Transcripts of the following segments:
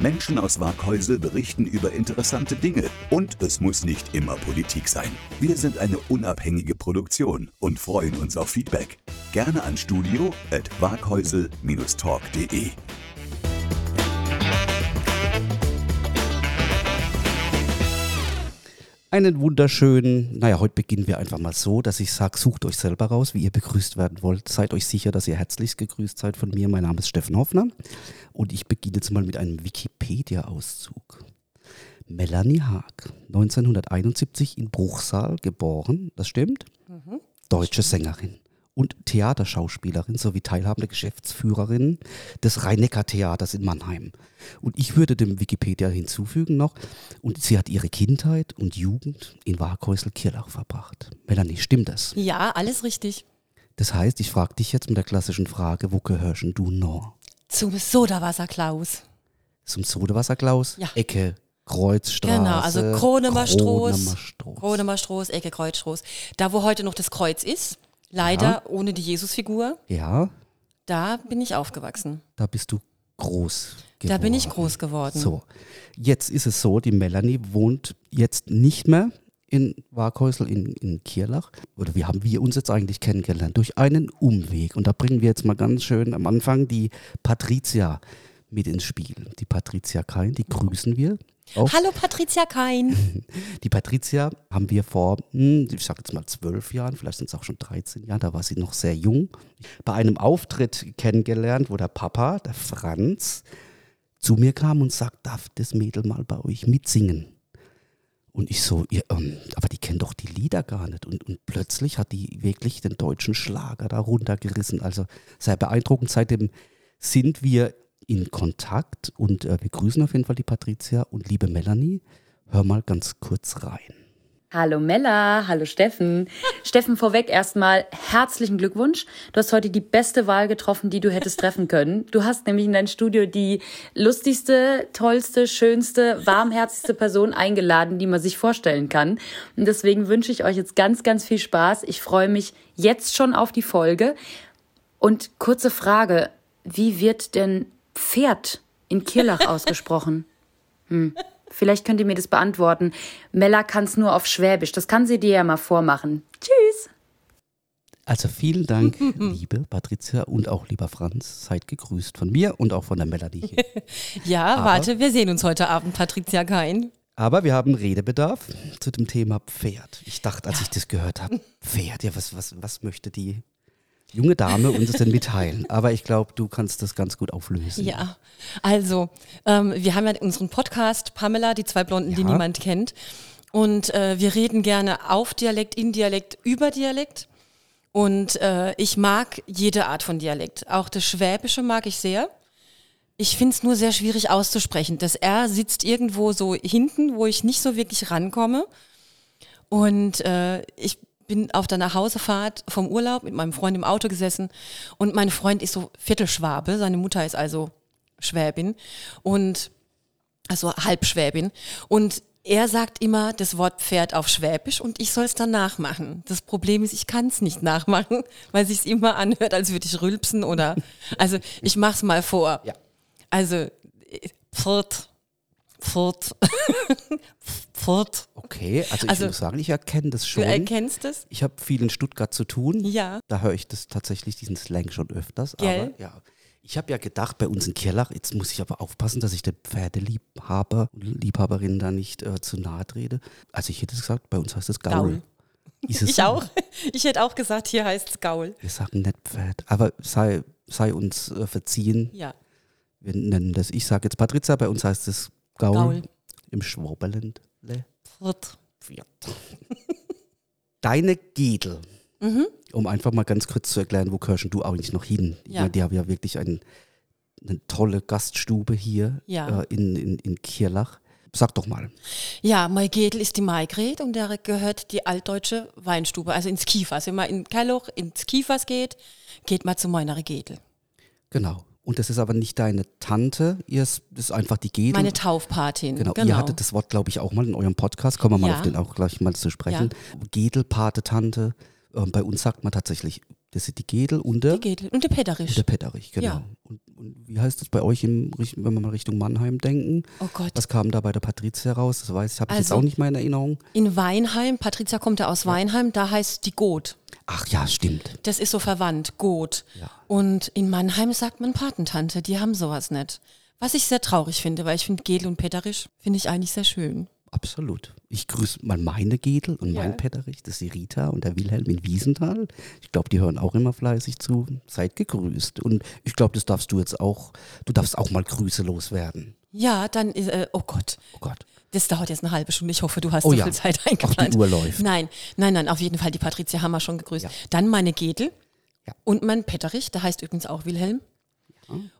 Menschen aus Waghäusel berichten über interessante Dinge und es muss nicht immer Politik sein. Wir sind eine unabhängige Produktion und freuen uns auf Feedback. Gerne an studio Einen wunderschönen, naja, heute beginnen wir einfach mal so, dass ich sage, sucht euch selber raus, wie ihr begrüßt werden wollt. Seid euch sicher, dass ihr herzlichst gegrüßt seid von mir. Mein Name ist Steffen Hoffner und ich beginne jetzt mal mit einem Wikipedia-Auszug. Melanie Haag, 1971 in Bruchsal geboren, das stimmt? Mhm. Deutsche Sängerin und Theaterschauspielerin sowie teilhabende Geschäftsführerin des Rhein-Neckar-Theaters in Mannheim. Und ich würde dem Wikipedia hinzufügen noch, und sie hat ihre Kindheit und Jugend in Waghäusel-Kirlach verbracht. Melanie, stimmt das? Ja, alles richtig. Das heißt, ich frage dich jetzt mit der klassischen Frage, wo gehörst du noch? Zum Sodawasser-Klaus. Zum Sodawasser-Klaus? Ja. Ecke Kreuzstraße. Genau, also Kronemerstraß. Kronemerstraß, Ecke Kreuzstraß. Da, wo heute noch das Kreuz ist, leider Ja. ohne die Jesusfigur, Ja, da bin ich aufgewachsen. da bist du groß geworden. Da bin ich groß geworden. So, jetzt ist es so, die Melanie wohnt jetzt nicht mehr in Waghäusel in, in Kirlach. Oder wie haben wir uns jetzt eigentlich kennengelernt? Durch einen Umweg. Und da bringen wir jetzt mal ganz schön am Anfang die Patricia mit ins Spiel. Die Patricia Kein, die grüßen wir. Auch. Hallo Patricia Kein. Die Patricia haben wir vor, hm, ich sage jetzt mal zwölf Jahren, vielleicht sind es auch schon 13 Jahre, da war sie noch sehr jung, bei einem Auftritt kennengelernt, wo der Papa, der Franz, zu mir kam und sagt, darf das Mädel mal bei euch mitsingen? Und ich so, ihr, ähm, aber die kennt doch die Lieder gar nicht. Und, und plötzlich hat die wirklich den deutschen Schlager da runtergerissen. Also sehr beeindruckend. Seitdem sind wir in Kontakt und äh, wir grüßen auf jeden Fall die Patricia und liebe Melanie. Hör mal ganz kurz rein. Hallo Mella, hallo Steffen. Steffen, vorweg erstmal herzlichen Glückwunsch. Du hast heute die beste Wahl getroffen, die du hättest treffen können. Du hast nämlich in dein Studio die lustigste, tollste, schönste, warmherzigste Person eingeladen, die man sich vorstellen kann. Und deswegen wünsche ich euch jetzt ganz, ganz viel Spaß. Ich freue mich jetzt schon auf die Folge. Und kurze Frage, wie wird denn Pferd in Kirlach ausgesprochen? Hm. Vielleicht könnt ihr mir das beantworten. Mella kann es nur auf Schwäbisch. Das kann sie dir ja mal vormachen. Tschüss. Also vielen Dank, liebe Patricia und auch lieber Franz. Seid gegrüßt von mir und auch von der Melanie hier. Ja, Aber- warte, wir sehen uns heute Abend, Patricia Kein. Aber wir haben Redebedarf zu dem Thema Pferd. Ich dachte, als ich das gehört habe, Pferd, ja, was, was, was möchte die junge Dame uns denn mitteilen? Aber ich glaube, du kannst das ganz gut auflösen. Ja, also, ähm, wir haben ja unseren Podcast, Pamela, die zwei Blonden, die Ja. niemand kennt. Und äh, wir reden gerne auf Dialekt, in Dialekt, über Dialekt. Und äh, ich mag jede Art von Dialekt. Auch das Schwäbische mag ich sehr. Ich finde es nur sehr schwierig auszusprechen. Das R sitzt irgendwo so hinten, wo ich nicht so wirklich rankomme. Und äh, ich bin auf der Nachhausefahrt vom Urlaub mit meinem Freund im Auto gesessen und mein Freund ist so Viertelschwabe, seine Mutter ist also Schwäbin und also Halbschwäbin und er sagt immer das Wort Pferd auf Schwäbisch und ich soll es dann nachmachen. Das Problem ist, ich kann es nicht nachmachen, weil sich immer anhört, als würde ich rülpsen oder also ich mach's mal vor. Ja. Also äh, Pferd, Pferd, Pferd. Okay, also ich Also, muss sagen, ich erkenne das Du schon. erkennst es? Ich habe viel in Stuttgart zu tun. Ja. Da höre ich das tatsächlich, diesen Slang schon öfters. Gell? Aber ja. Ich habe ja gedacht, bei uns in Kirlach, jetzt muss ich aber aufpassen, dass ich den Pferdeliebhaber und Liebhaberinnen da nicht äh, zu nahe trete. Also ich hätte gesagt, bei uns heißt es Gaul. Gaul. Ich so? auch. Ich hätte auch gesagt, hier heißt es Gaul. Wir sagen nicht Pferd. Aber sei, sei uns äh, verziehen. Ja. Wir nennen das, ich sage jetzt Patrizia, bei uns heißt es Gaul. Gaul. Im. Pferd. Deine Gedel. Mhm. Um einfach mal ganz kurz zu erklären, wo gehörst denn du eigentlich noch hin? Ja. meine, die haben ja wirklich ein, eine tolle Gaststube hier Ja. äh, in, in, in Kirlach. Sag doch mal. Ja, Maigedel ist die Maigret und der gehört die altdeutsche Weinstube, also ins Kiefers. Wenn man in Kelloch ins Kiefers geht, geht man zu meiner Gedel. Genau. Und das ist aber nicht deine Tante, ihr ist, das ist einfach die Gedel. Meine Taufpatin. Genau. genau. Ihr hattet das Wort, glaube ich, auch mal in eurem Podcast. Kommen wir mal Ja. auf den auch gleich mal zu sprechen. Gedel, Pate, Tante. Ähm, bei uns sagt man tatsächlich, das sind die Gedel und der, Die Gedel und der und Petterisch. der Petterich, genau. Ja. Und, und wie heißt das bei euch, im, wenn wir mal Richtung Mannheim denken? Oh Gott. Was kam da bei der Patrizia raus? Das weiß ich, habe ich jetzt Also- auch nicht mehr in Erinnerung. In Weinheim, Patricia kommt ja aus Weinheim, da heißt die Got. Ach ja, stimmt. Das ist so verwandt, Got. Ja. Und in Mannheim sagt man Patentante, die haben sowas nicht. Was ich sehr traurig finde, weil ich finde Gedel und Petterisch finde ich eigentlich sehr schön. Absolut. Ich grüße mal meine Gedel und Ja. mein Petterich, das ist die Rita und der Wilhelm in Wiesenthal. Ich glaube, die hören auch immer fleißig zu. Seid gegrüßt. Und ich glaube, das darfst du jetzt auch, du darfst auch mal Grüße loswerden. Ja, dann, ist, äh, oh Gott, Oh Gott. Das dauert jetzt eine halbe Stunde. Ich hoffe, du hast Oh so ja. viel Zeit Auch die eingeplant. Uhr läuft. Nein, nein, nein, auf jeden Fall, die Patricia haben wir schon gegrüßt. Ja. Dann meine Gedel Ja. und mein Petterich, der heißt übrigens auch Wilhelm.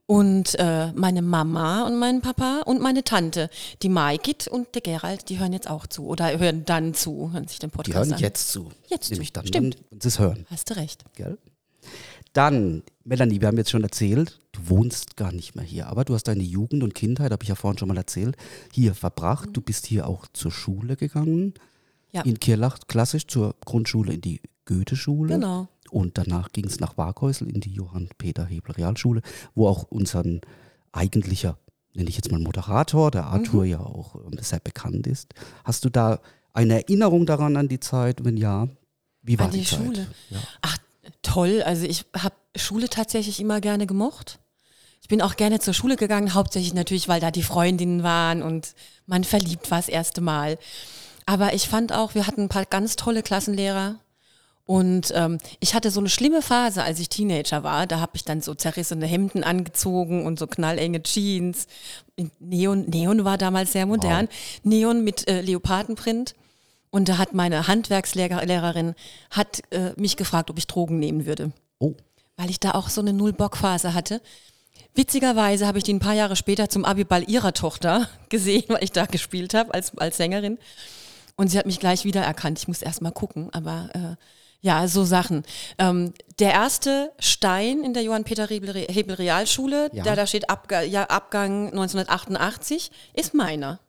Und äh, meine Mama und mein Papa und meine Tante, die Maigit und der Gerald, die hören jetzt auch zu oder hören dann zu, hören sich den Die Podcast hören an. jetzt zu. Jetzt zu. Nämlich dann, Stimmt. wenn sie hören. Hast du recht. Gell? Dann, Melanie, wir haben jetzt schon erzählt, wohnst gar nicht mehr hier, aber du hast deine Jugend und Kindheit, habe ich ja vorhin schon mal erzählt, hier verbracht. Du bist hier auch zur Schule gegangen. Ja. In Kirlach klassisch zur Grundschule in die Goethe-Schule. Genau. Und danach ging es nach Waghäusel in die Johann-Peter-Hebel-Realschule, wo auch unser eigentlicher, nenne ich jetzt mal Moderator, der Arthur Mhm. ja auch ähm, sehr bekannt ist. Hast du da eine Erinnerung daran an die Zeit? Wenn ja, wie war An die Zeit? Schule? Ja. Ach, toll. Also ich habe Schule tatsächlich immer gerne gemocht. Ich bin auch gerne zur Schule gegangen, hauptsächlich natürlich, weil da die Freundinnen waren und man verliebt war das erste Mal. Aber ich fand auch, wir hatten ein paar ganz tolle Klassenlehrer. Und ähm, ich hatte so eine schlimme Phase, als ich Teenager war. Da habe ich dann so zerrissene Hemden angezogen und so knallenge Jeans. Neon, Neon war damals sehr modern. Neon mit äh, Leopardenprint. Und da hat meine Handwerkslehrerin hat äh, mich gefragt, ob ich Drogen nehmen würde, Oh, weil ich da auch so eine Null-Bock-Phase hatte. Witzigerweise habe ich die ein paar Jahre später zum Abiball ihrer Tochter gesehen, weil ich da gespielt habe als, als Sängerin. Und sie hat mich gleich wiedererkannt. Ich muss erst mal gucken, aber äh, ja, so Sachen. Ähm, der erste Stein in der Johann-Peter-Hebel-Realschule, Ja. der da steht Abga ja, Abgang 1988, ist meiner.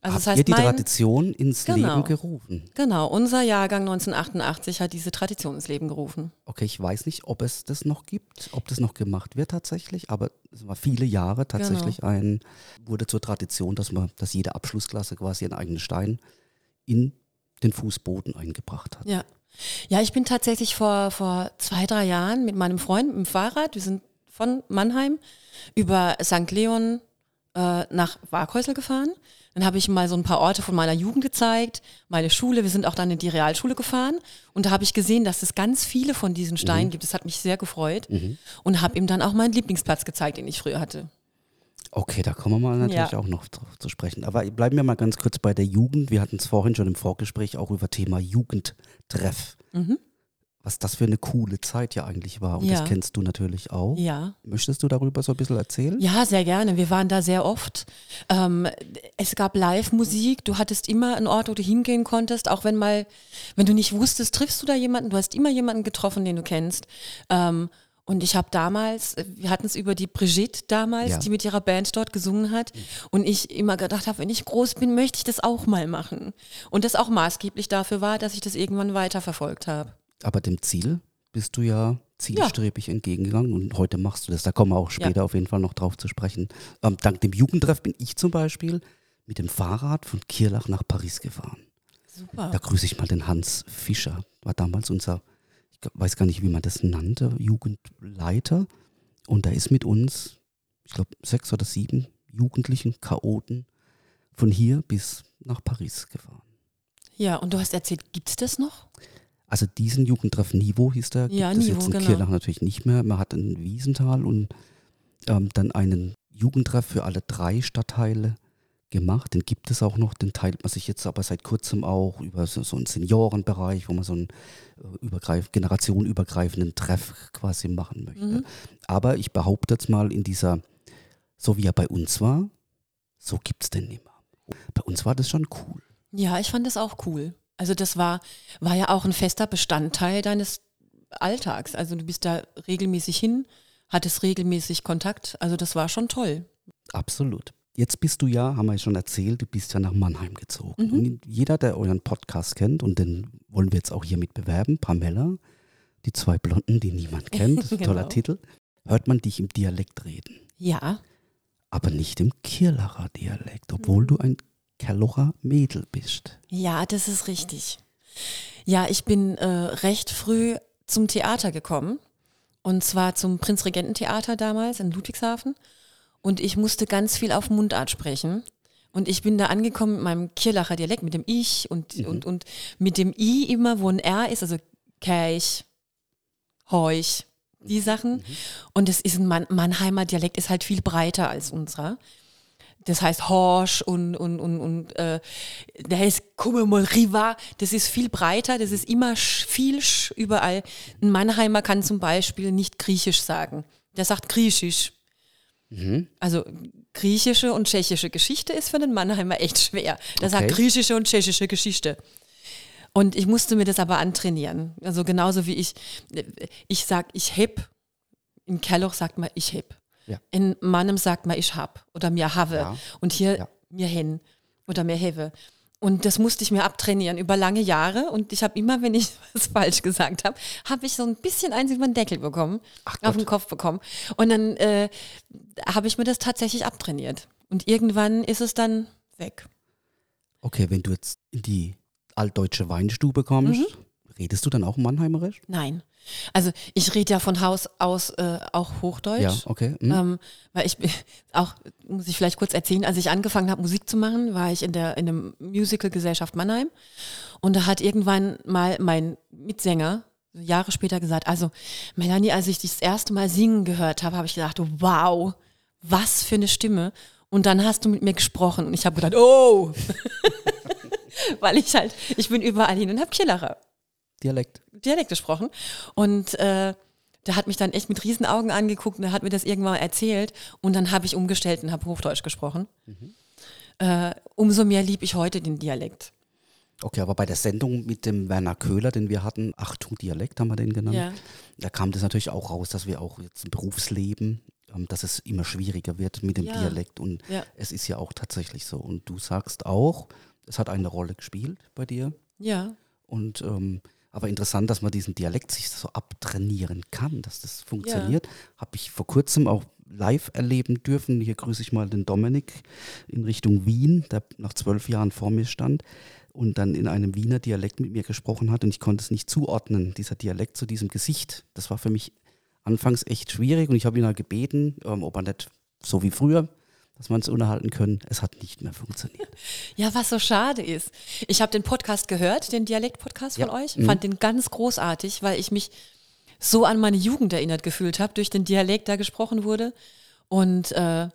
Also habt das heißt, ihr die mein, Tradition ins Genau. Leben gerufen? Genau, unser Jahrgang 1988 hat diese Tradition ins Leben gerufen. Okay, ich weiß nicht, ob es das noch gibt, ob das noch gemacht wird tatsächlich, aber es war viele Jahre tatsächlich Genau. ein, wurde zur Tradition, dass man, dass jede Abschlussklasse quasi einen eigenen Stein in den Fußboden eingebracht hat. Ja. Ja, ich bin tatsächlich vor, vor zwei, drei Jahren mit meinem Freund mit dem Fahrrad, wir sind von Mannheim über St. Leon äh, nach Waghäusel gefahren. Dann habe ich mal so ein paar Orte von meiner Jugend gezeigt, meine Schule. Wir sind auch dann in die Realschule gefahren und da habe ich gesehen, dass es ganz viele von diesen Steinen gibt. Das hat mich sehr gefreut und habe ihm dann auch meinen Lieblingsplatz gezeigt, den ich früher hatte. Okay, da kommen wir mal natürlich Ja. auch noch drauf zu sprechen. Aber bleiben wir mal ganz kurz bei der Jugend. Wir hatten es vorhin schon im Vorgespräch auch über Thema Jugendtreff. Was das für eine coole Zeit ja eigentlich war. Und. Ja. das kennst du natürlich auch. Ja. Möchtest du darüber so ein bisschen erzählen? Ja, sehr gerne. Wir waren da sehr oft. Ähm, es gab Live-Musik. Du hattest immer einen Ort, wo du hingehen konntest, auch wenn mal, wenn du nicht wusstest, triffst du da jemanden. Du hast immer jemanden getroffen, den du kennst. Ähm, und ich habe damals, wir hatten es über die Brigitte damals, Ja. die mit ihrer Band dort gesungen hat. Und ich immer gedacht habe, wenn ich groß bin, möchte ich das auch mal machen. Und das auch maßgeblich dafür war, dass ich das irgendwann weiterverfolgt habe. Aber dem Ziel bist du ja zielstrebig entgegengegangen und heute machst du das. Da kommen wir auch später auf jeden Fall noch drauf zu sprechen. Ähm, dank dem Jugendtreff bin ich zum Beispiel mit dem Fahrrad von Kirlach nach Paris gefahren. Super. Da grüße ich mal den Hans Fischer, war damals unser, ich weiß gar nicht, wie man das nannte, Jugendleiter. Und da ist mit uns, ich glaube, sechs oder sieben Jugendlichen, Chaoten, von hier bis nach Paris gefahren. Ja, und du hast erzählt, gibt's das noch? Also diesen Jugendtreff Niveau hieß der, gibt Ja, es jetzt in genau. Kirlach natürlich nicht mehr. Man hat in Wiesenthal und ähm, dann einen Jugendtreff für alle drei Stadtteile gemacht. Den gibt es auch noch, den teilt man sich jetzt aber seit kurzem auch über so, so einen Seniorenbereich, wo man so einen äh, übergreif generationenübergreifenden Treff quasi machen möchte. Mhm. Aber ich behaupte jetzt mal in dieser, so wie er bei uns war, so gibt es den nicht mehr. bei uns war das schon cool. Ja, ich fand das auch cool. Also das war, war ja auch ein fester Bestandteil deines Alltags. Also du bist da regelmäßig hin, hattest regelmäßig Kontakt. Also das war schon toll. Absolut. Jetzt bist du ja, haben wir ja schon erzählt, du bist ja nach Mannheim gezogen. Mhm. Und jeder, der euren Podcast kennt, und den wollen wir jetzt auch hiermit bewerben, Pamela, die zwei Blonden, die niemand kennt, Genau. toller Titel, hört man dich im Dialekt reden. Ja, Aber nicht im Kirlacher Dialekt, obwohl du ein Kerlocher Mädel bist. ja, das ist richtig. Ja, ich bin äh, recht früh zum Theater gekommen. Und zwar zum Prinzregententheater damals in Ludwigshafen. Und ich musste ganz viel auf Mundart sprechen. Und ich bin da angekommen mit meinem Kirlacher Dialekt, mit dem Ich und, und, und mit dem I immer, wo ein R ist, also Keich, Heuch, die Sachen. Und es ist ein Mann, Mannheimer Dialekt, ist halt viel breiter als unserer. Das heißt Horsch und, und, und, und äh, der heißt Komme mal Riva. Das ist viel breiter, das ist immer viel sch überall. Ein Mannheimer kann zum Beispiel nicht Griechisch sagen. Der sagt Griechisch. Also griechische und tschechische Geschichte ist für den Mannheimer echt schwer. Der sagt Okay. griechische und tschechische Geschichte. Und ich musste mir das aber antrainieren. Also genauso wie ich, ich sag, ich heb. In Kelloch sagt man, ich heb. Ja. In Mannem sagt man, ich hab oder mir have. Ja. Und hier Ja. mir hin oder mir heve. Und das musste ich mir abtrainieren über lange Jahre. Und ich habe immer, wenn ich was falsch gesagt habe, habe ich so ein bisschen eins über den Deckel bekommen, Ach auf Gott. den Kopf bekommen. Und dann äh, habe ich mir das tatsächlich abtrainiert. Und irgendwann ist es dann weg. Okay, wenn du jetzt in die altdeutsche Weinstube kommst, Mhm. Redest du dann auch Mannheimerisch? Nein. Also ich rede ja von Haus aus äh, auch Hochdeutsch. Ja, okay. hm. Ähm, weil ich auch, muss ich vielleicht kurz erzählen, als ich angefangen habe, Musik zu machen, war ich in der in der Musical-Gesellschaft Mannheim. Und da hat irgendwann mal mein Mitsänger Jahre später gesagt, also Melanie, als ich dich das erste Mal singen gehört habe, habe ich gedacht, wow, was für eine Stimme. Und dann hast du mit mir gesprochen und ich habe gedacht, oh, weil ich halt, ich bin überall hin und habe Killerer. Dialekt. Dialekt gesprochen. Und äh, der hat mich dann echt mit Riesenaugen angeguckt und er hat mir das irgendwann erzählt. Und dann habe ich umgestellt und habe Hochdeutsch gesprochen. Äh, umso mehr lieb ich heute den Dialekt. Okay, aber bei der Sendung mit dem Werner Köhler, den wir hatten, Achtung Dialekt haben wir den genannt, Ja. da kam das natürlich auch raus, dass wir auch jetzt im Berufsleben, ähm, dass es immer schwieriger wird mit dem Ja. Dialekt und Ja. es ist ja auch tatsächlich so. Und du sagst auch, es hat eine Rolle gespielt bei dir Ja. und ähm, aber interessant, dass man diesen Dialekt sich so abtrainieren kann, dass das funktioniert. Habe ich vor kurzem auch live erleben dürfen. Hier grüße ich mal den Dominik in Richtung Wien, der nach zwölf Jahren vor mir stand und dann in einem Wiener Dialekt mit mir gesprochen hat und ich konnte es nicht zuordnen, dieser Dialekt zu diesem Gesicht. Das war für mich anfangs echt schwierig und ich habe ihn halt gebeten, ähm, ob er nicht so wie früher, dass wir uns unterhalten können. Es hat nicht mehr funktioniert. Ja, was so schade ist. Ich habe den Podcast gehört, den Dialekt-Podcast von Ja. euch, fand den ganz großartig, weil ich mich so an meine Jugend erinnert gefühlt habe, durch den Dialekt, der gesprochen wurde. Und äh,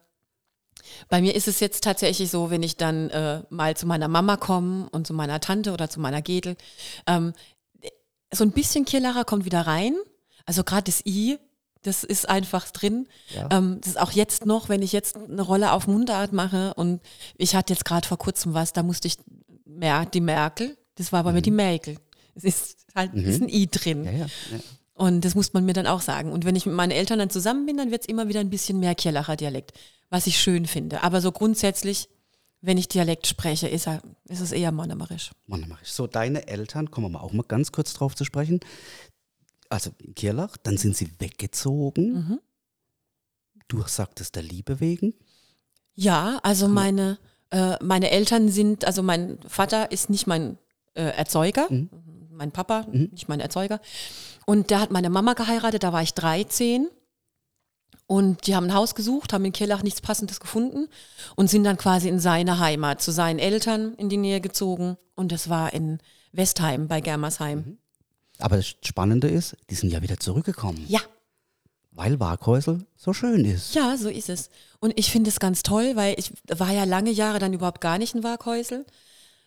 bei mir ist es jetzt tatsächlich so, wenn ich dann äh, mal zu meiner Mama komme und zu meiner Tante oder zu meiner Gedel, ähm, so ein bisschen Kirlacher kommt wieder rein. Also gerade das I, das ist einfach drin. Ja. Ähm, das ist auch jetzt noch, wenn ich jetzt eine Rolle auf Mundart mache und ich hatte jetzt gerade vor kurzem was, da musste ich Mer die Merkel, das war bei mir die Merkel. Es ist halt ist ein I drin. Ja, ja. Und das muss man mir dann auch sagen. Und wenn ich mit meinen Eltern dann zusammen bin, dann wird es immer wieder ein bisschen mehr Kirlacher Dialekt, was ich schön finde. Aber so grundsätzlich, wenn ich Dialekt spreche, ist, er, ist es eher monomerisch. Mannheimerisch. So, deine Eltern, kommen wir mal auch mal ganz kurz drauf zu sprechen. Also in Kirlach, dann sind sie weggezogen. Mhm. Du sagtest der Liebe wegen. Ja, also meine, äh, meine Eltern sind, also mein Vater ist nicht mein äh, Erzeuger, mein Papa, nicht mein Erzeuger. Und der hat meine Mama geheiratet, da war ich 13. Und die haben ein Haus gesucht, haben in Kirlach nichts Passendes gefunden und sind dann quasi in seine Heimat, zu seinen Eltern in die Nähe gezogen. Und das war in Westheim bei Germersheim. Aber das Spannende ist, die sind ja wieder zurückgekommen, Ja, weil Waghäusel so schön ist. Ja, so ist es. Und ich finde es ganz toll, weil ich war ja lange Jahre dann überhaupt gar nicht in Waghäusel.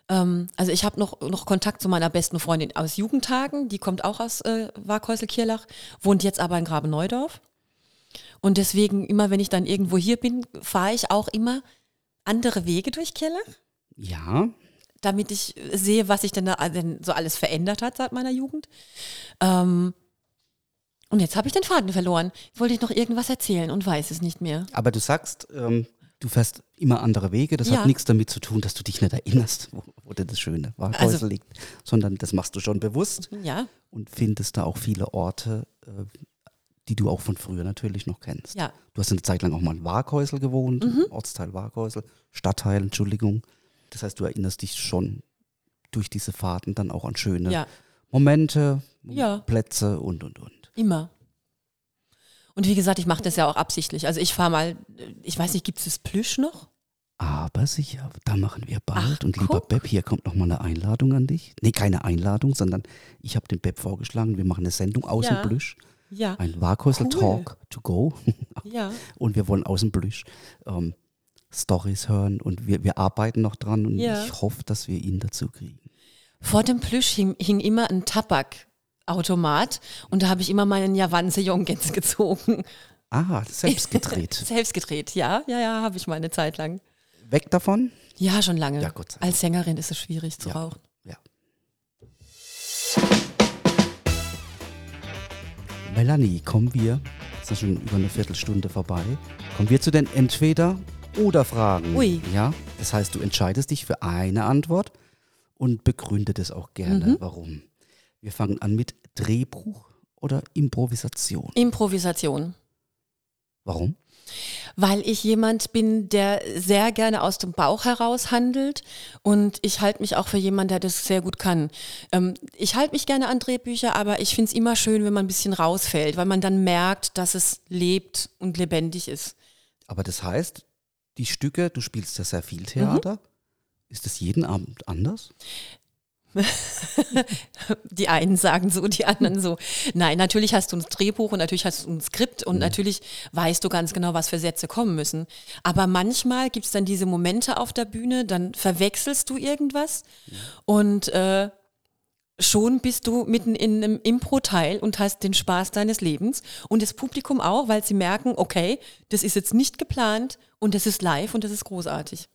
Ähm, also ich habe noch, noch Kontakt zu meiner besten Freundin aus Jugendtagen, die kommt auch aus äh, Waghäusel-Kirlach, wohnt jetzt aber in Graben-Neudorf. Und deswegen, immer wenn ich dann irgendwo hier bin, fahre ich auch immer andere Wege durch Kirlach. Ja, damit ich sehe, was sich denn da denn so alles verändert hat seit meiner Jugend. Ähm, und jetzt habe ich den Faden verloren. Wollte ich noch irgendwas erzählen und weiß es nicht mehr. aber du sagst, ähm, du fährst immer andere Wege. Das Ja. hat nichts damit zu tun, dass du dich nicht erinnerst, wo, wo denn das schöne Waghäusel Also- liegt, sondern das machst du schon bewusst Ja, und findest da auch viele Orte, äh, die du auch von früher natürlich noch kennst. ja. Du hast eine Zeit lang auch mal in Waghäusel gewohnt, Mhm. Ortsteil Waghäusel, Stadtteil, Entschuldigung. Das heißt, du erinnerst dich schon durch diese Fahrten dann auch an schöne Ja, Momente, Ja. Plätze und, und, und. immer. Und wie gesagt, ich mache das ja auch absichtlich. Also ich fahre mal, ich weiß nicht, gibt es das Plüsch noch? Aber sicher, da machen wir bald. Ach, und lieber guck. Beb, hier kommt nochmal eine Einladung an dich. Nee, keine Einladung, sondern ich habe dem Beb vorgeschlagen, wir machen eine Sendung aus Ja. dem Blüsch. Ja, Ein Waghäusel Cool. Talk to go. ja. und wir wollen aus dem Blüsch ähm, Stories hören und wir, wir arbeiten noch dran und Ja. ich hoffe, dass wir ihn dazu kriegen. Vor dem Plüsch hing, hing immer ein Tabakautomat und da habe ich immer meinen Javanse Jongens gezogen. Ah, selbst gedreht. Selbst gedreht, ja, ja, ja, habe ich mal eine Zeit lang. Weg davon? Ja, schon lange. Ja, Gott. Als Sängerin ist es schwierig zu Ja. rauchen. Ja. Melanie, kommen wir, ist ja schon über eine Viertelstunde vorbei, kommen wir zu den Entweder- oder Fragen. Ui. Ja, das heißt, du entscheidest dich für eine Antwort und begründet es auch gerne, Mhm. warum. Wir fangen an mit Drehbuch oder Improvisation. Improvisation. Warum? Weil ich jemand bin, der sehr gerne aus dem Bauch heraus handelt und ich halte mich auch für jemanden, der das sehr gut kann. Ähm, ich halte mich gerne an Drehbücher, aber ich finde es immer schön, wenn man ein bisschen rausfällt, weil man dann merkt, dass es lebt und lebendig ist. Aber das heißt, die Stücke, du spielst ja sehr viel Theater. Mhm. Ist das jeden Abend anders? Die einen sagen so, die anderen so. Nein, natürlich hast du ein Drehbuch und natürlich hast du ein Skript und natürlich weißt du ganz genau, was für Sätze kommen müssen. Aber manchmal gibt es dann diese Momente auf der Bühne, dann verwechselst du irgendwas und äh, schon bist du mitten in einem Impro-Teil und hast den Spaß deines Lebens und das Publikum auch, weil sie merken, okay, das ist jetzt nicht geplant und das ist live und das ist großartig.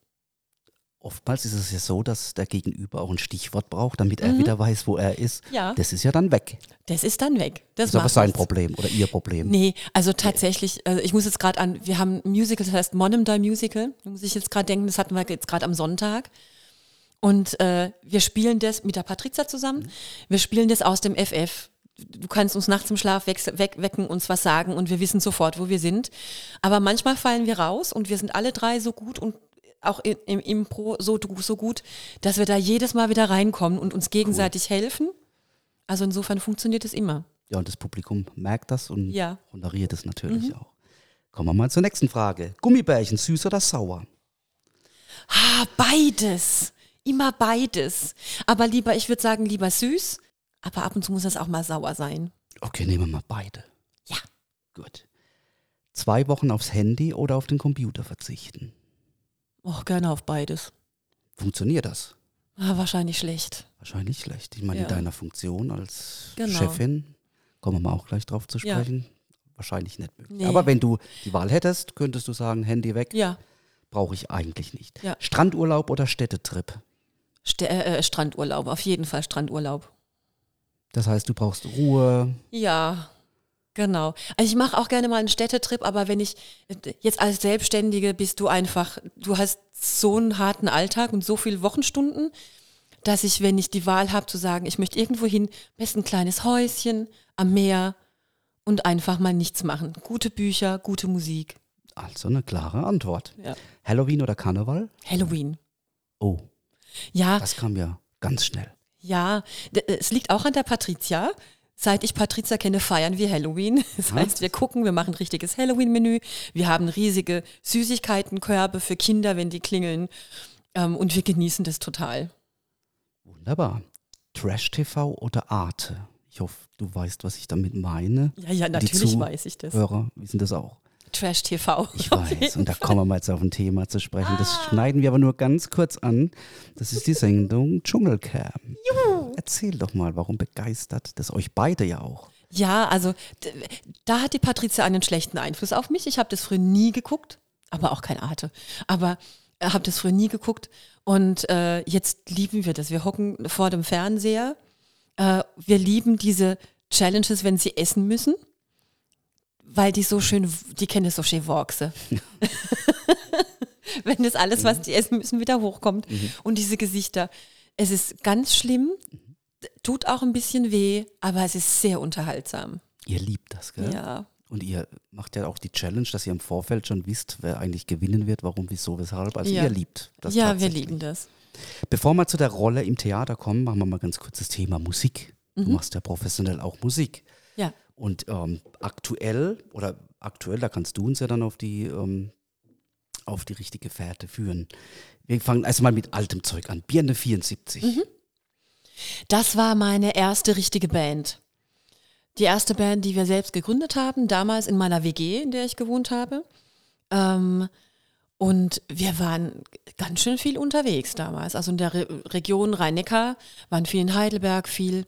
Oftmals ist es ja so, dass der Gegenüber auch ein Stichwort braucht, damit er wieder weiß, wo er ist. Mhm. Ja. Das ist ja dann weg. Das ist dann weg. Das Das ist aber sein nichts. Problem oder ihr Problem. Nee, also tatsächlich, also ich muss jetzt gerade an, wir haben ein Musical, das heißt Monum Die Musical. Da muss ich jetzt gerade denken, das hatten wir jetzt gerade am Sonntag. Und äh, wir spielen das mit der Patrizia zusammen. Wir spielen das aus dem FF. Du kannst uns nachts im Schlaf weg, wecken, uns was sagen und wir wissen sofort, wo wir sind. Aber manchmal fallen wir raus und wir sind alle drei so gut und auch in, im Impro so, so gut, dass wir da jedes Mal wieder reinkommen und uns gegenseitig helfen. Also insofern funktioniert es immer. Ja, und das Publikum merkt das und Ja. Mhm. honoriert es natürlich auch. Kommen wir mal zur nächsten Frage. Gummibärchen, süß oder sauer? Ah, beides. Immer beides. Aber lieber, ich würde sagen, lieber süß, aber ab und zu muss es auch mal sauer sein. Okay, nehmen wir mal beide. Ja. Gut. Zwei Wochen aufs Handy oder auf den Computer verzichten. Oh, gerne auf beides. Funktioniert das? Ah, wahrscheinlich schlecht. Wahrscheinlich schlecht. Ich meine, Ja. in deiner Funktion als Genau. Chefin, kommen wir mal auch gleich drauf zu Ja. sprechen, wahrscheinlich nicht möglich. Nee. Aber wenn du die Wahl hättest, könntest du sagen, Handy weg, Ja. brauche ich eigentlich nicht. Ja. Strandurlaub oder Städtetrip? St äh, Strandurlaub, auf jeden Fall Strandurlaub. Das heißt, du brauchst Ruhe. Ja, genau. Also ich mache auch gerne mal einen Städtetrip, aber wenn ich jetzt als Selbstständige bist du einfach, du hast so einen harten Alltag und so viele Wochenstunden, dass ich, wenn ich die Wahl habe zu sagen, ich möchte irgendwo hin, best ein kleines Häuschen am Meer und einfach mal nichts machen. Gute Bücher, gute Musik. Also eine klare Antwort. Ja. Halloween oder Karneval? Halloween. Oh, Ja, das kam ja ganz schnell. Ja, d- es liegt auch an der Patricia. Seit ich Patricia kenne, feiern wir Halloween. Das heißt, wir gucken, wir machen ein richtiges Halloween-Menü. Wir haben riesige Süßigkeitenkörbe für Kinder, wenn die klingeln. Ähm, und wir genießen das total. Wunderbar. Trash-TV oder Arte? Ich hoffe, du weißt, was ich damit meine. Ja, ja, natürlich weiß ich das. Zuhörer wissen das auch. Trash TV. Ich weiß. Und da kommen wir mal jetzt auf ein Thema zu sprechen. Das schneiden wir aber nur ganz kurz an. Das ist die Sendung Dschungelcamp. Erzähl doch mal, warum begeistert das euch beide ja auch? Ja, also da hat die Patricia einen schlechten Einfluss auf mich. Ich habe das früher nie geguckt, aber auch kein Arte. Aber habe das früher nie geguckt und äh, jetzt lieben wir das. Wir hocken vor dem Fernseher. Äh, wir lieben diese Challenges, wenn sie essen müssen, weil die so schön, die kennen das so schön wachsen. wenn das alles, was die essen müssen, wieder hochkommt und diese Gesichter. Es ist ganz schlimm, tut auch ein bisschen weh, aber es ist sehr unterhaltsam. Ihr liebt das, gell? Ja. Und ihr macht ja auch die Challenge, dass ihr im Vorfeld schon wisst, wer eigentlich gewinnen wird, warum, wieso, weshalb. Also Ja. ihr liebt das ja, wir lieben das. Bevor wir zu der Rolle im Theater kommen, machen wir mal ganz kurz das Thema Musik. Du machst ja professionell auch Musik. Ja. Und ähm, aktuell, oder aktuell, da kannst du uns ja dann auf die, ähm, auf die richtige Fährte führen. Wir fangen erstmal mit altem Zeug an. Birne 74. Das war meine erste richtige Band. Die erste Band, die wir selbst gegründet haben, damals in meiner WG, in der ich gewohnt habe. Ähm, und wir waren ganz schön viel unterwegs damals. Also in der Re Region Rhein-Neckar, waren viel in Heidelberg, viel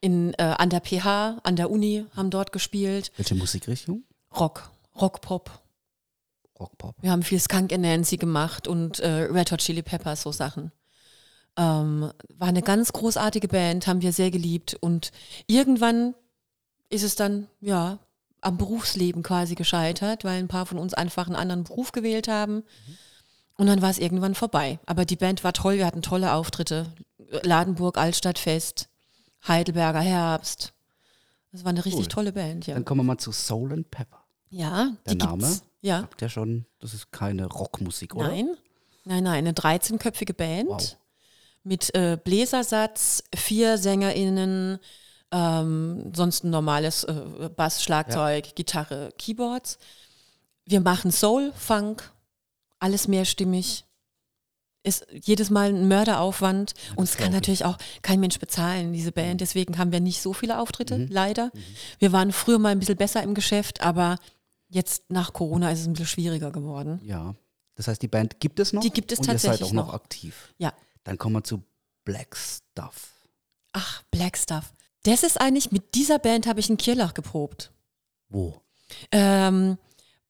in, äh, an der PH, an der Uni, haben dort gespielt. Welche Musikrichtung? Rock, Rock-Pop. Rockpop. Wir haben viel Skunk and Nancy gemacht und äh, Red Hot Chili Peppers, so Sachen. Ähm, war eine ganz großartige Band, haben wir sehr geliebt. Und irgendwann ist es dann, ja, am Berufsleben quasi gescheitert, weil ein paar von uns einfach einen anderen Beruf gewählt haben. Und dann war es irgendwann vorbei. Aber die Band war toll, wir hatten tolle Auftritte. Ladenburg, Altstadtfest, Heidelberger Herbst. Das war eine richtig Cool. tolle Band, ja. Dann kommen wir mal zu Soul and Pepper. Ja, Der Name? gibt's. Ja. Sagt ja schon, das ist keine Rockmusik, oder? Nein, nein, nein, eine 13-köpfige Band Wow. mit äh, Bläsersatz, vier SängerInnen, ähm, sonst ein normales äh, Bass, Schlagzeug, Gitarre, Keyboards. Wir machen Soul, Funk, alles mehrstimmig. Ist jedes Mal ein Mörderaufwand und es kann natürlich auch kein Mensch bezahlen, diese Band. Deswegen haben wir nicht so viele Auftritte, Mhm. leider. Wir waren früher mal ein bisschen besser im Geschäft, aber jetzt nach Corona ist es ein bisschen schwieriger geworden. Ja. Das heißt, die Band gibt es noch? Die gibt es und ihr seid tatsächlich auch noch noch. aktiv. Ja. Dann kommen wir zu Black Stuff. Ach, Black Stuff. Das ist eigentlich, mit dieser Band habe ich in Kirlach geprobt. Wo? Ähm,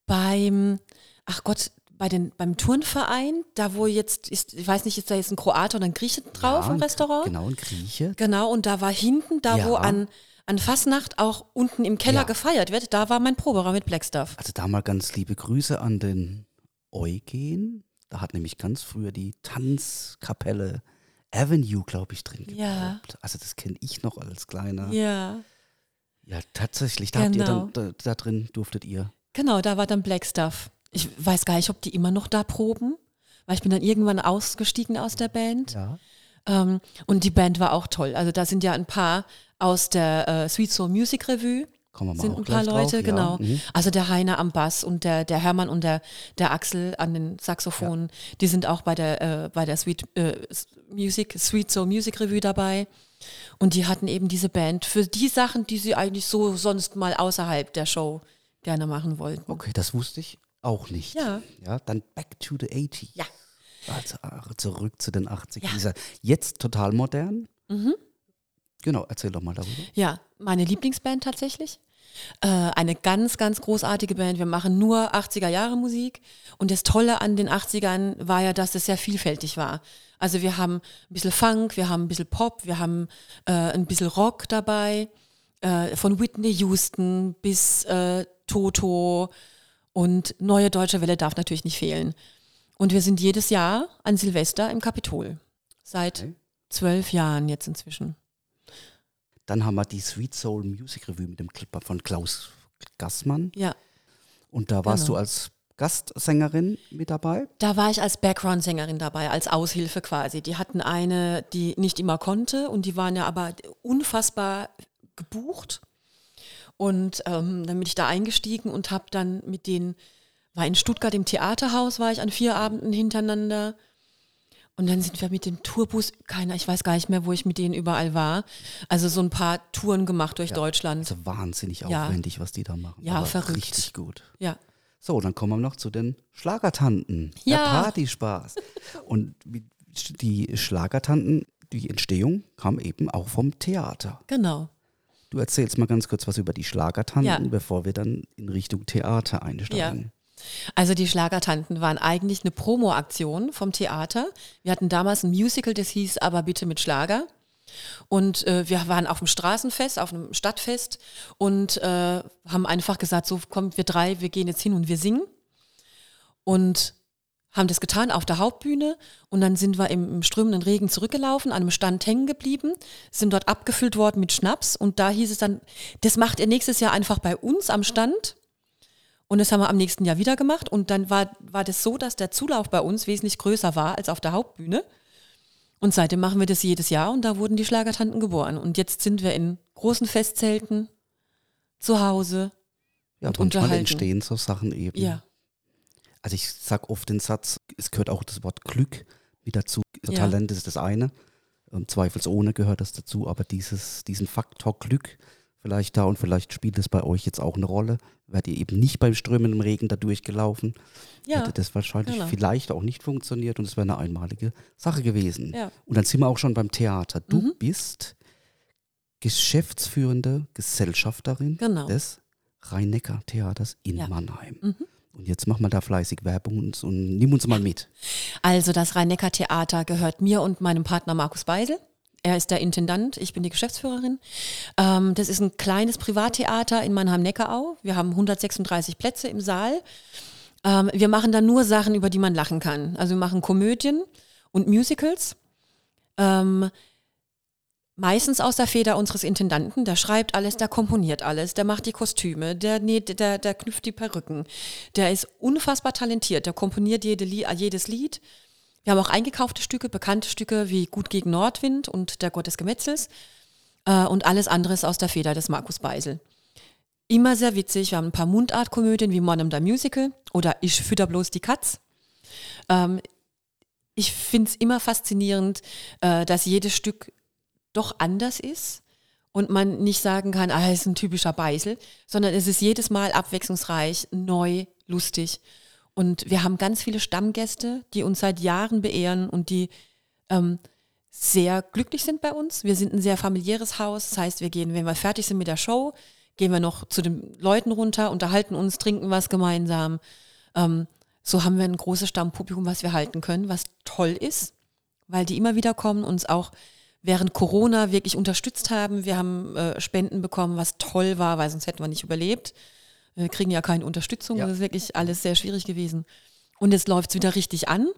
beim, ach Gott, bei den, beim Turnverein, da wo jetzt ist, ich weiß nicht, ist da jetzt ein Kroate oder ein Grieche drauf Ja, im Restaurant? Genau, ein Grieche. Genau, und da war hinten, da wo Ja. an, an Fastnacht auch unten im Keller Ja. gefeiert wird, da war mein Proberaum mit Black Stuff. Also da mal ganz liebe Grüße an den Eugen. Da hat nämlich ganz früher die Tanzkapelle Avenue, glaube ich, drin Ja. geprobt. Also das kenne ich noch als kleiner. Ja, Ja, tatsächlich. Da, habt ihr Genau. dann, da, da drin durftet ihr. genau, da war dann Black Stuff. Ich weiß gar nicht, ob die immer noch da proben, weil ich bin dann irgendwann ausgestiegen aus der Band. Ja. Ähm, und die Band war auch toll. Also da sind ja ein paar aus der äh, Sweet Soul Music Revue. Kommen wir mal Sind ein paar Leute, drauf. genau. Ja. Mhm. Also der Heiner am Bass und der, der Hermann und der, der Axel an den Saxophonen, die sind auch bei der, äh, bei der Sweet äh, Music, Sweet Soul Music Revue dabei. Und die hatten eben diese Band für die Sachen, die sie eigentlich so sonst mal außerhalb der Show gerne machen wollten. Okay, das wusste ich auch nicht. Ja. Ja, dann back to the 80s. Ja. Also äh, zurück zu den 80ern. Ja. Mhm. Dieser jetzt total modern. Genau, erzähl doch mal darüber. Ja, meine Lieblingsband tatsächlich. Äh, eine ganz, ganz großartige Band. Wir machen nur 80er Jahre Musik. Und das Tolle an den 80ern war ja, dass es sehr vielfältig war. Also wir haben ein bisschen Funk, wir haben ein bisschen Pop, wir haben äh, ein bisschen Rock dabei. Äh, von Whitney Houston bis äh, Toto und Neue Deutsche Welle darf natürlich nicht fehlen. Und wir sind jedes Jahr an Silvester im Kapitol. Seit Okay. zwölf Jahren jetzt inzwischen. Dann haben wir die Sweet Soul Music Revue mit dem Clipper von Klaus Gassmann. Ja. Und da warst Genau. du als Gastsängerin mit dabei. Da war ich als Background-Sängerin dabei, als Aushilfe quasi. Die hatten eine, die nicht immer konnte und die waren ja aber unfassbar gebucht. Und ähm, dann bin ich da eingestiegen und habe dann mit denen, war in Stuttgart im Theaterhaus, war ich an vier Abenden hintereinander. Und dann sind wir mit dem Tourbus, keiner, ich weiß gar nicht mehr, wo ich mit denen überall war. Also so ein paar Touren gemacht durch Deutschland. Also wahnsinnig Ja. aufwendig, was die da machen. Ja, Aber verrückt. Richtig gut. Ja. So, dann kommen wir noch zu den Schlagertanten. Ja. Der Partyspaß. Und die Schlagertanten, die Entstehung kam eben auch vom Theater. Genau. Du erzählst mal ganz kurz was über die Schlagertanten, Ja. bevor wir dann in Richtung Theater einsteigen. Also die Schlagertanten waren eigentlich eine Promo-Aktion vom Theater. Wir hatten damals ein Musical, das hieß aber bitte mit Schlager. Und äh, wir waren auf dem Straßenfest, auf einem Stadtfest und äh, haben einfach gesagt, so kommt wir drei, wir gehen jetzt hin und wir singen. Und haben das getan auf der Hauptbühne und dann sind wir im, im, strömenden Regen zurückgelaufen, an einem Stand hängen geblieben, sind dort abgefüllt worden mit Schnaps und da hieß es dann, das macht ihr nächstes Jahr einfach bei uns am Stand und das haben wir am nächsten Jahr wieder gemacht und dann war, war das so, dass der Zulauf bei uns wesentlich größer war als auf der Hauptbühne und seitdem machen wir das jedes Jahr und da wurden die Schlagertanten geboren und jetzt sind wir in großen Festzelten zu Hause ja, und manchmal unterhalten. entstehen so Sachen eben. Ja. Also ich sage oft den Satz, es gehört auch das Wort Glück mit dazu. Ja. Talent ist das eine, ähm, zweifelsohne gehört das dazu, aber dieses, diesen Faktor Glück vielleicht da und vielleicht spielt es bei euch jetzt auch eine Rolle. Werdet ihr eben nicht beim strömenden Regen da durchgelaufen, Ja, hätte das wahrscheinlich genau. vielleicht auch nicht funktioniert und es wäre eine einmalige Sache gewesen. Ja. Und dann sind wir auch schon beim Theater. Du Mhm. bist geschäftsführende Gesellschafterin Genau. des Rhein-Neckar-Theaters in Ja. Mannheim. Mhm. Und jetzt mach mal da fleißig Werbung und, und nimm uns mal mit. Also das Rhein-Neckar-Theater gehört mir und meinem Partner Markus Beisel. Er ist der Intendant, ich bin die Geschäftsführerin. Ähm, das ist ein kleines Privattheater in Mannheim-Neckarau. Wir haben 136 Plätze im Saal. Ähm, wir machen da nur Sachen, über die man lachen kann. Also wir machen Komödien und Musicals. Ähm, meistens aus der Feder unseres Intendanten. Der schreibt alles, der komponiert alles, der macht die Kostüme, der, näht, der, der knüpft die Perücken. Der ist unfassbar talentiert, der komponiert jede, jedes Lied. Wir haben auch eingekaufte Stücke, bekannte Stücke wie Gut gegen Nordwind und Der Gott des Gemetzels. Äh, und alles andere ist aus der Feder des Markus Beisel. Immer sehr witzig. Wir haben ein paar Mundartkomödien wie Modern the Musical oder Ich fütter bloß die Katz. Ähm, ich finde es immer faszinierend, äh, dass jedes Stück doch anders ist und man nicht sagen kann, ah, es ist ein typischer Beisel, sondern es ist jedes Mal abwechslungsreich, neu, lustig. Und wir haben ganz viele Stammgäste, die uns seit Jahren beehren und die ähm, sehr glücklich sind bei uns. Wir sind ein sehr familiäres Haus. Das heißt, wir gehen, wenn wir fertig sind mit der Show, gehen wir noch zu den Leuten runter, unterhalten uns, trinken was gemeinsam. Ähm, so haben wir ein großes Stammpublikum, was wir halten können, was toll ist, weil die immer wieder kommen, uns auch während Corona wirklich unterstützt haben. Wir haben äh, Spenden bekommen, was toll war, weil sonst hätten wir nicht überlebt. Wir kriegen ja keine Unterstützung, Ja. das ist wirklich alles sehr schwierig gewesen. Und jetzt läuft es wieder richtig an.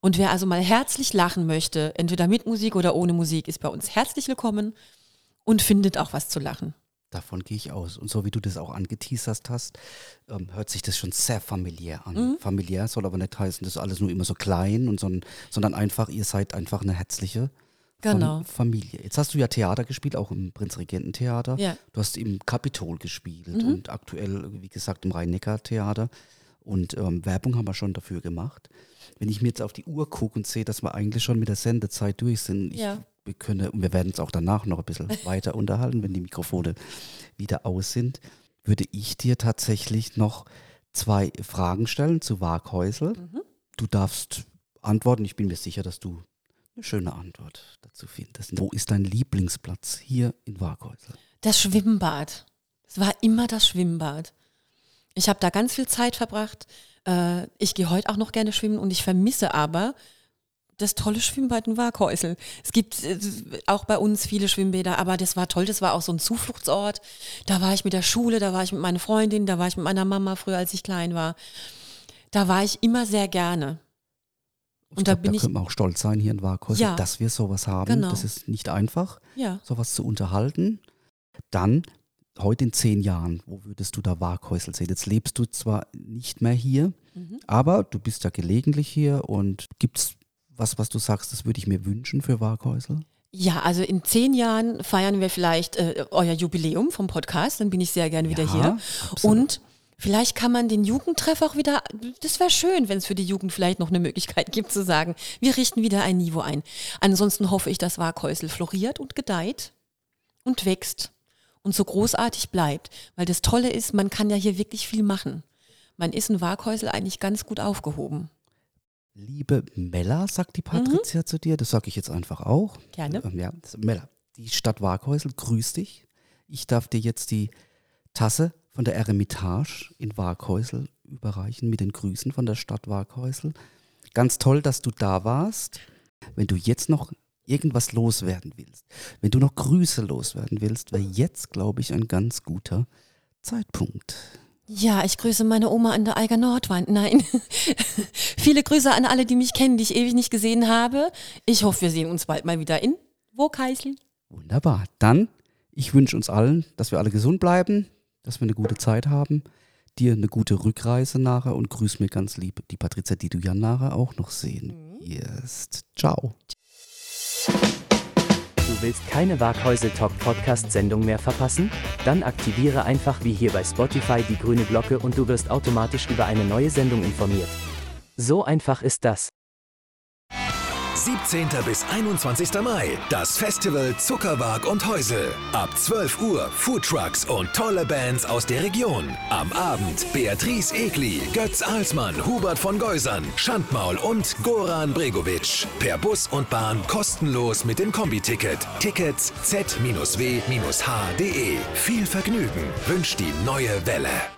Und wer also mal herzlich lachen möchte, entweder mit Musik oder ohne Musik, ist bei uns herzlich willkommen und findet auch was zu lachen. Davon gehe ich aus. Und so wie du das auch angeteasert hast, ähm, hört sich das schon sehr familiär an. Mhm. Familiär soll aber nicht heißen, das ist alles nur immer so klein, und so, sondern einfach, ihr seid einfach eine herzliche Genau. Familie. Jetzt hast du ja Theater gespielt, auch im Prinzregententheater. Ja. Du hast im Kapitol gespielt Mhm. und aktuell, wie gesagt, im Rhein-Neckar-Theater. Und ähm, Werbung haben wir schon dafür gemacht. Wenn ich mir jetzt auf die Uhr gucke und sehe, dass wir eigentlich schon mit der Sendezeit durch sind, ich, Ja. wir, können, und wir werden uns auch danach noch ein bisschen weiter unterhalten, wenn die Mikrofone wieder aus sind, würde ich dir tatsächlich noch zwei Fragen stellen zu Waghäusel. Mhm. Du darfst antworten. Ich bin mir sicher, dass du eine schöne Antwort dazu findest. Wo ist dein Lieblingsplatz hier in Waghäusel? Das Schwimmbad. Es war immer das Schwimmbad. Ich habe da ganz viel Zeit verbracht. Äh, ich gehe heute auch noch gerne schwimmen und ich vermisse aber das tolle Schwimmbad in Waghäusel. Es gibt äh, auch bei uns viele Schwimmbäder, aber das war toll. Das war auch so ein Zufluchtsort. Da war ich mit der Schule, da war ich mit meiner Freundin, da war ich mit meiner Mama früher, als ich klein war. Da war ich immer sehr gerne. Ich Und da glaub, bin da können wir auch stolz sein hier in Waghäusel, Ja. dass wir sowas haben. Genau. Das ist nicht einfach, ja. sowas zu unterhalten. Dann, heute in zehn Jahren, wo würdest du da Waghäusel sehen? Jetzt lebst du zwar nicht mehr hier, Mhm. aber du bist ja gelegentlich hier und gibt es was, was du sagst, das würde ich mir wünschen für Waghäusel? Ja, also in zehn Jahren feiern wir vielleicht äh, euer Jubiläum vom Podcast, dann bin ich sehr gerne wieder Ja, hier. absolut. Und vielleicht kann man den Jugendtreff auch wieder, das wäre schön, wenn es für die Jugend vielleicht noch eine Möglichkeit gibt zu sagen, wir richten wieder ein Niveau ein. Ansonsten hoffe ich, dass Waghäusel floriert und gedeiht und wächst und so großartig bleibt. Weil das Tolle ist, man kann ja hier wirklich viel machen. Man ist in Waghäusel eigentlich ganz gut aufgehoben. Liebe Mella, sagt die Patricia zu dir, das sage ich jetzt einfach auch. Mhm. Gerne. Ähm, ja, Mella, die Stadt Waghäusel grüßt dich. Ich darf dir jetzt die Tasse von der Eremitage in Waghäusel überreichen mit den Grüßen von der Stadt Waghäusel. Ganz toll, dass du da warst. Wenn du jetzt noch irgendwas loswerden willst, wenn du noch Grüße loswerden willst, wäre jetzt, glaube ich, ein ganz guter Zeitpunkt. Ja, ich grüße meine Oma an der Eiger Nordwand. Nein. Viele Grüße an alle, die mich kennen, die ich ewig nicht gesehen habe. Ich hoffe, wir sehen uns bald mal wieder in Wogheißel. Wunderbar. Dann, ich wünsche uns allen, dass wir alle gesund bleiben, dass wir eine gute Zeit haben. Dir eine gute Rückreise nachher und grüß mir ganz lieb die Patrizia, die du ja nachher auch noch sehen wirst. Ciao. Du willst keine Waghäusel Talk Podcast Sendung mehr verpassen? Dann aktiviere einfach wie hier bei Spotify die grüne Glocke und du wirst automatisch über eine neue Sendung informiert. So einfach ist das. 17. bis 21. Mai, das Festival Zuckerwag und Häusel. Ab 12 Uhr Foodtrucks und tolle Bands aus der Region. Am Abend Beatrice Egli, Götz Alsmann, Hubert von Geusern, Schandmaul und Goran Bregovic. Per Bus und Bahn kostenlos mit dem Kombi-Ticket. Tickets z-w-h.de. Viel Vergnügen wünscht die neue Welle.